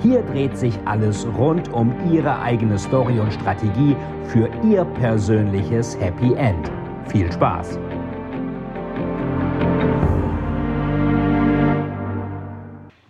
Hier dreht sich alles rund um Ihre eigene Story und Strategie für Ihr persönliches Happy End. Viel Spaß!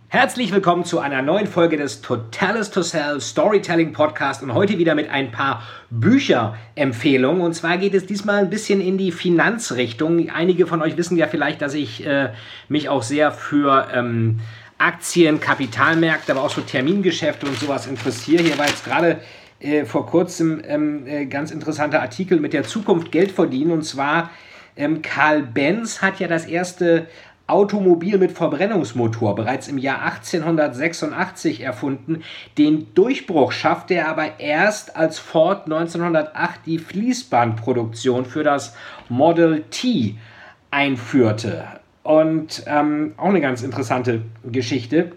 Herzlich willkommen zu einer neuen Folge des Totalis to Sell Storytelling Podcast und heute wieder mit ein paar Bücherempfehlungen. Und zwar geht es diesmal ein bisschen in die Finanzrichtung. Einige von euch wissen ja vielleicht, dass ich äh, mich auch sehr für ähm, Aktien, Kapitalmärkte, aber auch so Termingeschäfte und sowas interessiere. Hier war jetzt gerade äh, vor kurzem ähm, äh, ganz interessanter Artikel mit der Zukunft Geld verdienen und zwar ähm, Karl Benz hat ja das erste Automobil mit Verbrennungsmotor bereits im Jahr 1886 erfunden. Den Durchbruch schaffte er aber erst, als Ford 1908 die Fließbandproduktion für das Model T einführte. Und ähm, auch eine ganz interessante Geschichte,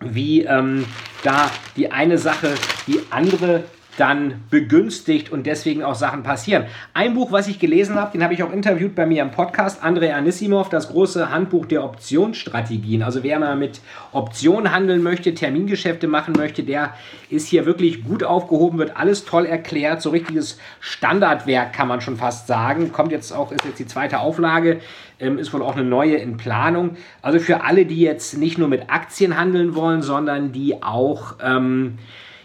wie ähm, da die eine Sache die andere dann begünstigt und deswegen auch Sachen passieren. Ein Buch, was ich gelesen habe, den habe ich auch interviewt bei mir im Podcast, Andrei Anissimov, das große Handbuch der Optionsstrategien. Also wer mal mit Optionen handeln möchte, Termingeschäfte machen möchte, der ist hier wirklich gut aufgehoben, wird alles toll erklärt, so richtiges Standardwerk kann man schon fast sagen. Kommt jetzt auch, ist jetzt die zweite Auflage, ähm, ist wohl auch eine neue in Planung. Also für alle, die jetzt nicht nur mit Aktien handeln wollen, sondern die auch... Ähm,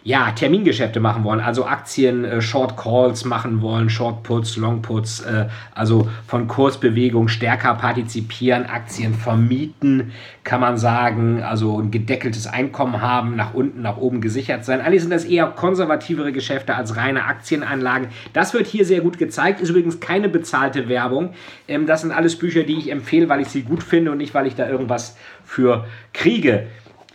ja, Termingeschäfte machen wollen, also Aktien, äh, Short Calls machen wollen, Short Puts, Long Puts, äh, also von Kursbewegung stärker partizipieren, Aktien vermieten, kann man sagen, also ein gedeckeltes Einkommen haben, nach unten, nach oben gesichert sein. Eigentlich sind das eher konservativere Geschäfte als reine Aktienanlagen. Das wird hier sehr gut gezeigt, ist übrigens keine bezahlte Werbung. Ähm, das sind alles Bücher, die ich empfehle, weil ich sie gut finde und nicht, weil ich da irgendwas für kriege.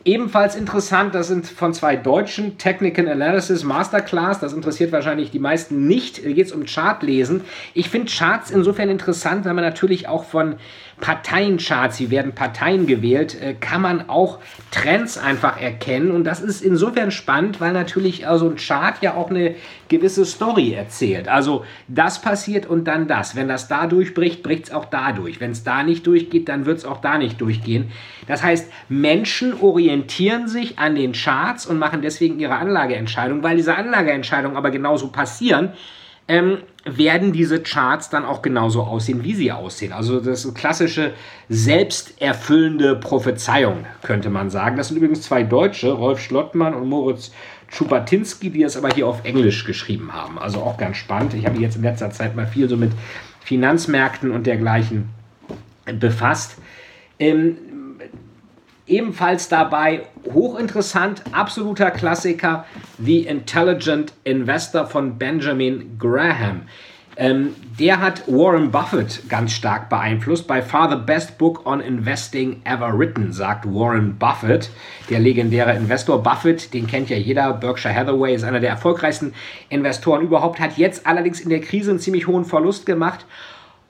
Ebenfalls interessant, das sind von zwei deutschen Technical Analysis Masterclass. Das interessiert wahrscheinlich die meisten nicht. Hier geht es um Chartlesen. Ich finde Charts insofern interessant, weil man natürlich auch von Parteiencharts, wie werden Parteien gewählt, äh, kann man auch Trends einfach erkennen. Und das ist insofern spannend, weil natürlich also ein Chart ja auch eine gewisse Story erzählt. Also das passiert und dann das. Wenn das da durchbricht, bricht es auch da durch. Wenn es da nicht durchgeht, dann wird es auch da nicht durchgehen. Das heißt, Menschen orientieren sich an den Charts und machen deswegen ihre Anlageentscheidung, weil diese Anlageentscheidungen aber genauso passieren ähm, werden diese Charts dann auch genauso aussehen, wie sie aussehen. Also das ist klassische selbsterfüllende Prophezeiung, könnte man sagen. Das sind übrigens zwei Deutsche, Rolf Schlottmann und Moritz Schubatinski, die es aber hier auf Englisch geschrieben haben. Also auch ganz spannend. Ich habe jetzt in letzter Zeit mal viel so mit Finanzmärkten und dergleichen befasst. Ähm, Ebenfalls dabei hochinteressant, absoluter Klassiker, The Intelligent Investor von Benjamin Graham. Ähm, der hat Warren Buffett ganz stark beeinflusst. By far the best book on investing ever written, sagt Warren Buffett, der legendäre Investor. Buffett, den kennt ja jeder. Berkshire Hathaway ist einer der erfolgreichsten Investoren überhaupt, hat jetzt allerdings in der Krise einen ziemlich hohen Verlust gemacht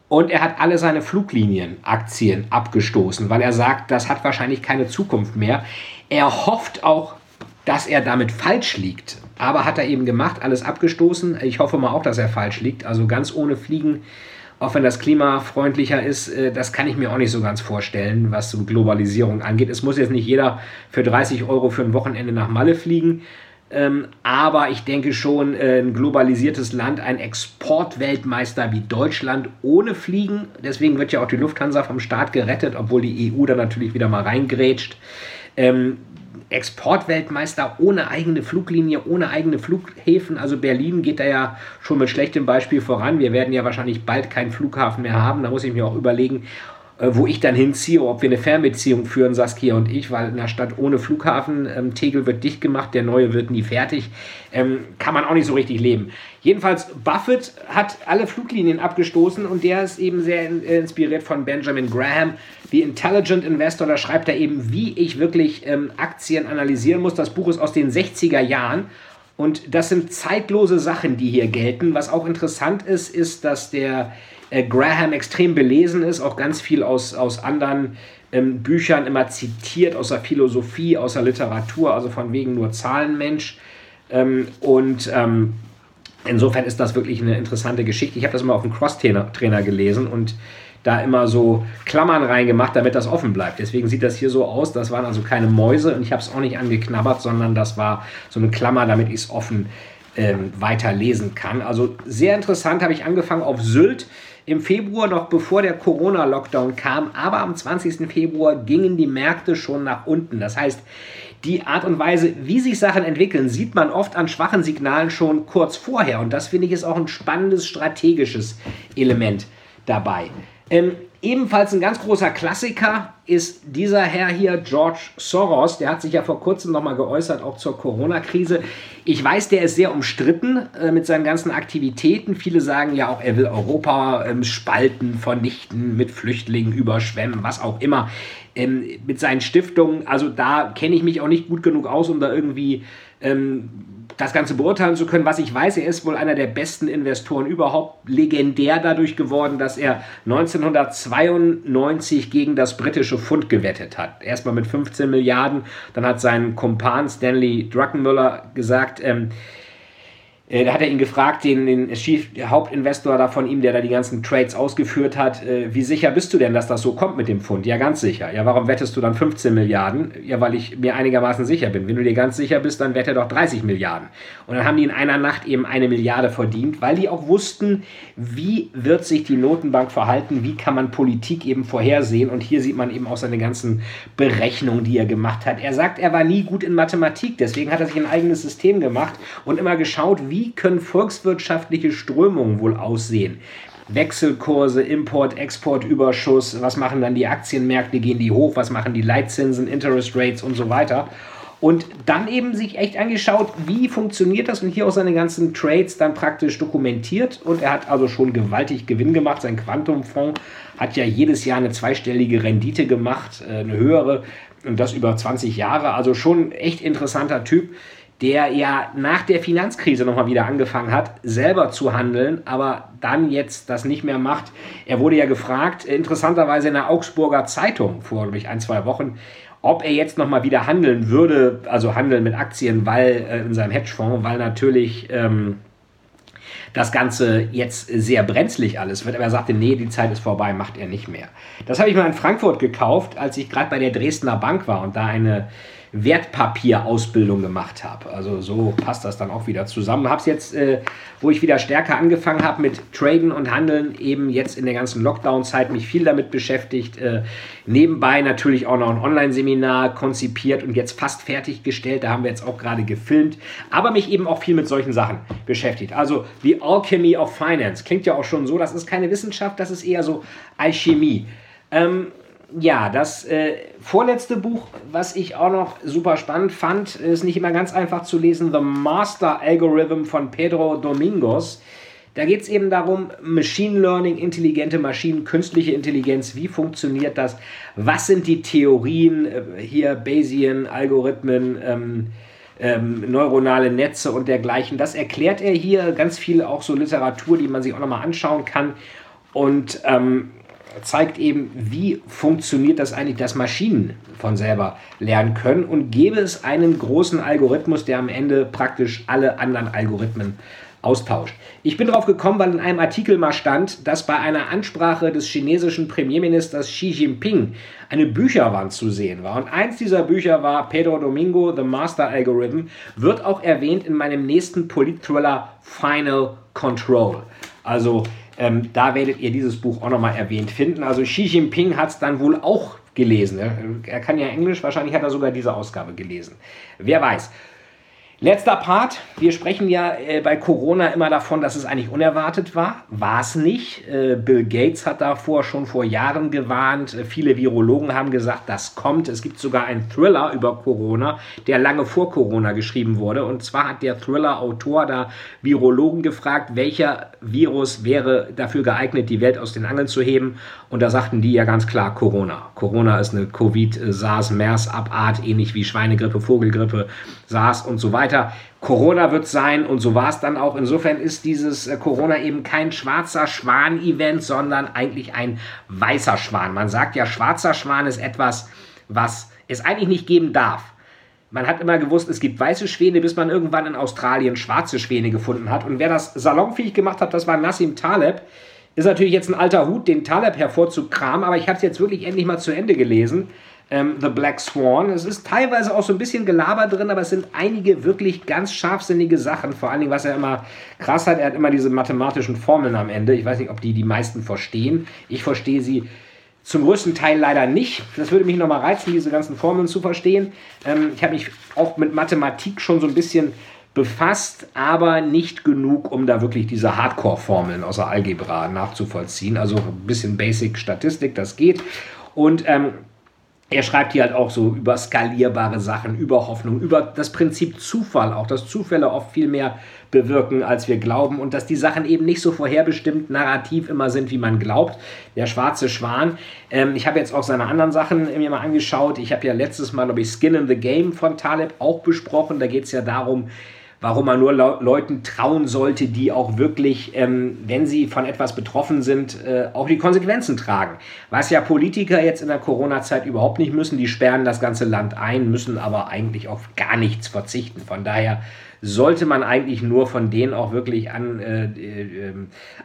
und er hat alle seine Fluglinienen-Aktien abgestoßen, weil er sagt, das hat wahrscheinlich keine Zukunft mehr. Er hofft auch, dass er damit falsch liegt. Aber hat er eben gemacht, alles abgestoßen. Ich hoffe mal auch, dass er falsch liegt. Also ganz ohne Fliegen, auch wenn das klimafreundlicher ist, äh, das kann ich mir auch nicht so ganz vorstellen, was so Globalisierung angeht. Es muss jetzt nicht jeder für 30 Euro für ein Wochenende nach Malle fliegen. Ähm, aber ich denke schon, äh, ein globalisiertes Land, ein Exportweltmeister wie Deutschland ohne Fliegen. Deswegen wird ja auch die Lufthansa vom Staat gerettet, obwohl die EU da natürlich wieder mal reingrätscht. Ähm, Exportweltmeister ohne eigene Fluglinie, ohne eigene Flughäfen. Also Berlin geht da ja schon mit schlechtem Beispiel voran. Wir werden ja wahrscheinlich bald keinen Flughafen mehr haben. Da muss ich mir auch überlegen, wo ich dann hinziehe, ob wir eine Fernbeziehung führen, Saskia und ich, weil in einer Stadt ohne Flughafen, ähm, Tegel wird dicht gemacht, der neue wird nie fertig, ähm, kann man auch nicht so richtig leben. Jedenfalls, Buffett hat alle Fluglinien abgestoßen und der ist eben sehr äh, inspiriert von Benjamin Graham, The Intelligent Investor. Da schreibt er eben, wie ich wirklich ähm, Aktien analysieren muss. Das Buch ist aus den 60er Jahren Und das sind zeitlose Sachen, die hier gelten. Was auch interessant ist, ist, dass der äh, Graham extrem belesen ist, auch ganz viel aus, aus anderen ähm, Büchern immer zitiert, aus der Philosophie, aus der Literatur, also von wegen nur Zahlenmensch. Ähm, und ähm, insofern ist das wirklich eine interessante Geschichte. Ich habe das immer auf dem Cross-Trainer gelesen und da immer so Klammern reingemacht, damit das offen bleibt. Deswegen sieht das hier so aus. Das waren also keine Mäuse und ich habe es auch nicht angeknabbert, sondern das war so eine Klammer, damit ich es offen ähm, weiter lesen kann. Also sehr interessant habe ich angefangen auf Sylt im Februar, noch bevor der Corona-Lockdown kam, aber am 20. Februar gingen die Märkte schon nach unten. Das heißt, die Art und Weise, wie sich Sachen entwickeln, sieht man oft an schwachen Signalen schon kurz vorher. Und das finde ich ist auch ein spannendes strategisches Element dabei. Ähm, ebenfalls ein ganz großer Klassiker ist dieser Herr hier, George Soros. Der hat sich ja vor kurzem nochmal geäußert, auch zur Corona-Krise. Ich weiß, der ist sehr umstritten äh, mit seinen ganzen Aktivitäten. Viele sagen ja auch, er will Europa ähm, spalten, vernichten, mit Flüchtlingen überschwemmen, was auch immer. Ähm, mit seinen Stiftungen, also da kenne ich mich auch nicht gut genug aus, um da irgendwie ähm, das Ganze beurteilen zu können. Was ich weiß, er ist wohl einer der besten Investoren überhaupt, legendär dadurch geworden, dass er 1992 gegen das britische Pfund gewettet hat. Erstmal mit 15 Milliarden, dann hat sein Kumpan Stanley Druckenmüller gesagt, ähm, äh, da hat er ihn gefragt, den, den Chief, Hauptinvestor da von ihm, der da die ganzen Trades ausgeführt hat, äh, wie sicher bist du denn, dass das so kommt mit dem Pfund? Ja, ganz sicher. Ja, warum wettest du dann 15 Milliarden? Ja, weil ich mir einigermaßen sicher bin. Wenn du dir ganz sicher bist, dann wette doch 30 Milliarden. Und dann haben die in einer Nacht eben eine Milliarde verdient, weil die auch wussten, wie wird sich die Notenbank verhalten, wie kann man Politik eben vorhersehen. Und hier sieht man eben auch seine ganzen Berechnungen, die er gemacht hat. Er sagt, er war nie gut in Mathematik, deswegen hat er sich ein eigenes System gemacht und immer geschaut, wie wie können volkswirtschaftliche Strömungen wohl aussehen? Wechselkurse, Import, Export, Überschuss, was machen dann die Aktienmärkte, gehen die hoch, was machen die Leitzinsen, Interest Rates und so weiter. Und dann eben sich echt angeschaut, wie funktioniert das und hier auch seine ganzen Trades dann praktisch dokumentiert. Und er hat also schon gewaltig Gewinn gemacht. Sein Quantumfonds hat ja jedes Jahr eine zweistellige Rendite gemacht, äh, eine höhere und das über 20 Jahre. Also schon echt interessanter Typ der ja nach der Finanzkrise nochmal wieder angefangen hat, selber zu handeln, aber dann jetzt das nicht mehr macht. Er wurde ja gefragt, interessanterweise in der Augsburger Zeitung vor, glaube ich, ein, zwei Wochen, ob er jetzt nochmal wieder handeln würde, also handeln mit Aktien, weil äh, in seinem Hedgefonds, weil natürlich ähm, das Ganze jetzt sehr brenzlig alles wird. Aber er sagte, nee, die Zeit ist vorbei, macht er nicht mehr. Das habe ich mal in Frankfurt gekauft, als ich gerade bei der Dresdner Bank war und da eine Wertpapierausbildung gemacht habe. Also so passt das dann auch wieder zusammen. Habe es jetzt, äh, wo ich wieder stärker angefangen habe mit Traden und Handeln, eben jetzt in der ganzen Lockdown-Zeit mich viel damit beschäftigt. Äh, nebenbei natürlich auch noch ein Online-Seminar konzipiert und jetzt fast fertiggestellt. Da haben wir jetzt auch gerade gefilmt. Aber mich eben auch viel mit solchen Sachen beschäftigt. Also The Alchemy of Finance. Klingt ja auch schon so. Das ist keine Wissenschaft, das ist eher so Alchemie. Ähm, ja, das äh, vorletzte Buch, was ich auch noch super spannend fand, ist nicht immer ganz einfach zu lesen, The Master Algorithm von Pedro Domingos. Da geht es eben darum, Machine Learning, intelligente Maschinen, künstliche Intelligenz, wie funktioniert das? Was sind die Theorien, äh, hier Bayesian, Algorithmen, ähm, ähm, neuronale Netze und dergleichen. Das erklärt er hier, ganz viel auch so Literatur, die man sich auch nochmal anschauen kann. Und ähm, zeigt eben, wie funktioniert das eigentlich, dass Maschinen von selber lernen können und gäbe es einen großen Algorithmus, der am Ende praktisch alle anderen Algorithmen austauscht. Ich bin darauf gekommen, weil in einem Artikel mal stand, dass bei einer Ansprache des chinesischen Premierministers Xi Jinping eine Bücherwand zu sehen war. Und eins dieser Bücher war Pedro Domingo, The Master Algorithm, wird auch erwähnt in meinem nächsten Politthriller Final Control. Also ähm, da werdet ihr dieses Buch auch nochmal erwähnt finden. Also Xi Jinping hat es dann wohl auch gelesen. Er kann ja Englisch, wahrscheinlich hat er sogar diese Ausgabe gelesen. Wer weiß. Letzter Part. Wir sprechen ja äh, bei Corona immer davon, dass es eigentlich unerwartet war. War es nicht. Äh, Bill Gates hat davor schon vor Jahren gewarnt. Äh, viele Virologen haben gesagt, das kommt. Es gibt sogar einen Thriller über Corona, der lange vor Corona geschrieben wurde. Und zwar hat der Thriller-Autor da Virologen gefragt, welcher Virus wäre dafür geeignet, die Welt aus den Angeln zu heben. Und da sagten die ja ganz klar Corona. Corona ist eine Covid-SARS-MERS-Abart, ähnlich wie Schweinegrippe, Vogelgrippe, SARS und so weiter weiter. Corona wird sein und so war es dann auch. Insofern ist dieses äh, Corona eben kein schwarzer Schwan-Event, sondern eigentlich ein weißer Schwan. Man sagt ja, schwarzer Schwan ist etwas, was es eigentlich nicht geben darf. Man hat immer gewusst, es gibt weiße Schwäne, bis man irgendwann in Australien schwarze Schwäne gefunden hat. Und wer das salonfähig gemacht hat, das war Nassim Taleb. Ist natürlich jetzt ein alter Hut, den Taleb hervorzukramen, aber ich habe es jetzt wirklich endlich mal zu Ende gelesen. Ähm, The Black Swan. Es ist teilweise auch so ein bisschen Gelaber drin, aber es sind einige wirklich ganz scharfsinnige Sachen. Vor allen Dingen, was er immer krass hat, er hat immer diese mathematischen Formeln am Ende. Ich weiß nicht, ob die die meisten verstehen. Ich verstehe sie zum größten Teil leider nicht. Das würde mich nochmal reizen, diese ganzen Formeln zu verstehen. Ähm, ich habe mich auch mit Mathematik schon so ein bisschen befasst, aber nicht genug, um da wirklich diese Hardcore-Formeln aus der Algebra nachzuvollziehen. Also ein bisschen Basic-Statistik, das geht. Und ähm, er schreibt hier halt auch so über skalierbare Sachen, über Hoffnung, über das Prinzip Zufall, auch dass Zufälle oft viel mehr bewirken, als wir glauben und dass die Sachen eben nicht so vorherbestimmt narrativ immer sind, wie man glaubt. Der schwarze Schwan. Ähm, ich habe jetzt auch seine anderen Sachen mir mal angeschaut. Ich habe ja letztes Mal, glaube ich, Skin in the Game von Taleb auch besprochen. Da geht es ja darum, warum man nur Leuten trauen sollte, die auch wirklich, ähm, wenn sie von etwas betroffen sind, äh, auch die Konsequenzen tragen. Was ja Politiker jetzt in der Corona-Zeit überhaupt nicht müssen. Die sperren das ganze Land ein, müssen aber eigentlich auf gar nichts verzichten. Von daher sollte man eigentlich nur von denen auch wirklich an, äh, äh,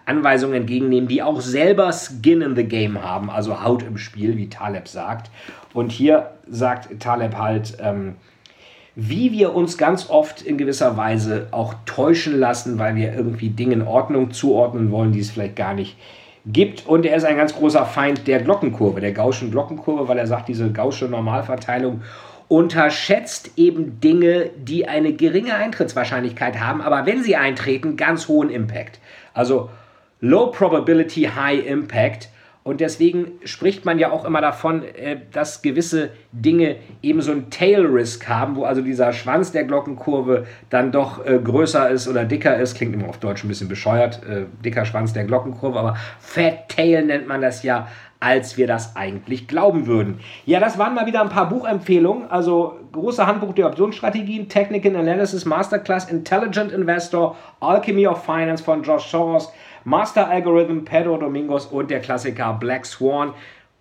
Anweisungen entgegennehmen, die auch selber Skin in the Game haben, also Haut im Spiel, wie Taleb sagt. Und hier sagt Taleb halt, ähm, wie wir uns ganz oft in gewisser Weise auch täuschen lassen, weil wir irgendwie Dinge in Ordnung zuordnen wollen, die es vielleicht gar nicht gibt. Und er ist ein ganz großer Feind der Glockenkurve, der Gaußschen Glockenkurve, weil er sagt, diese Gaußsche Normalverteilung unterschätzt eben Dinge, die eine geringe Eintrittswahrscheinlichkeit haben, aber wenn sie eintreten, ganz hohen Impact. Also Low Probability, High Impact. Und deswegen spricht man ja auch immer davon, äh, dass gewisse Dinge eben so ein Tail Risk haben, wo also dieser Schwanz der Glockenkurve dann doch äh, größer ist oder dicker ist. Klingt immer auf Deutsch ein bisschen bescheuert, äh, dicker Schwanz der Glockenkurve, aber Fat Tail nennt man das ja, als wir das eigentlich glauben würden. Ja, das waren mal wieder ein paar Buchempfehlungen. Also große Handbuch der Optionsstrategien, Technical Analysis Masterclass, Intelligent Investor, Alchemy of Finance von Josh Soros. Master Algorithm, Pedro Domingos und der Klassiker Black Swan.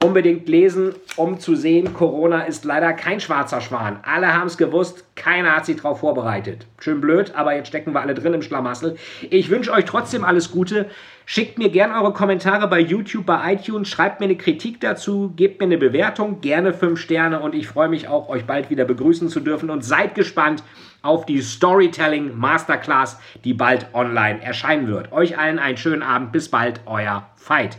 Unbedingt lesen, um zu sehen, Corona ist leider kein schwarzer Schwan. Alle haben es gewusst, keiner hat sich darauf vorbereitet. Schön blöd, aber jetzt stecken wir alle drin im Schlamassel. Ich wünsche euch trotzdem alles Gute. Schickt mir gerne eure Kommentare bei YouTube, bei iTunes, schreibt mir eine Kritik dazu, gebt mir eine Bewertung, gerne 5 Sterne und ich freue mich auch, euch bald wieder begrüßen zu dürfen und seid gespannt auf die Storytelling Masterclass, die bald online erscheinen wird. Euch allen einen schönen Abend, bis bald, euer Veit.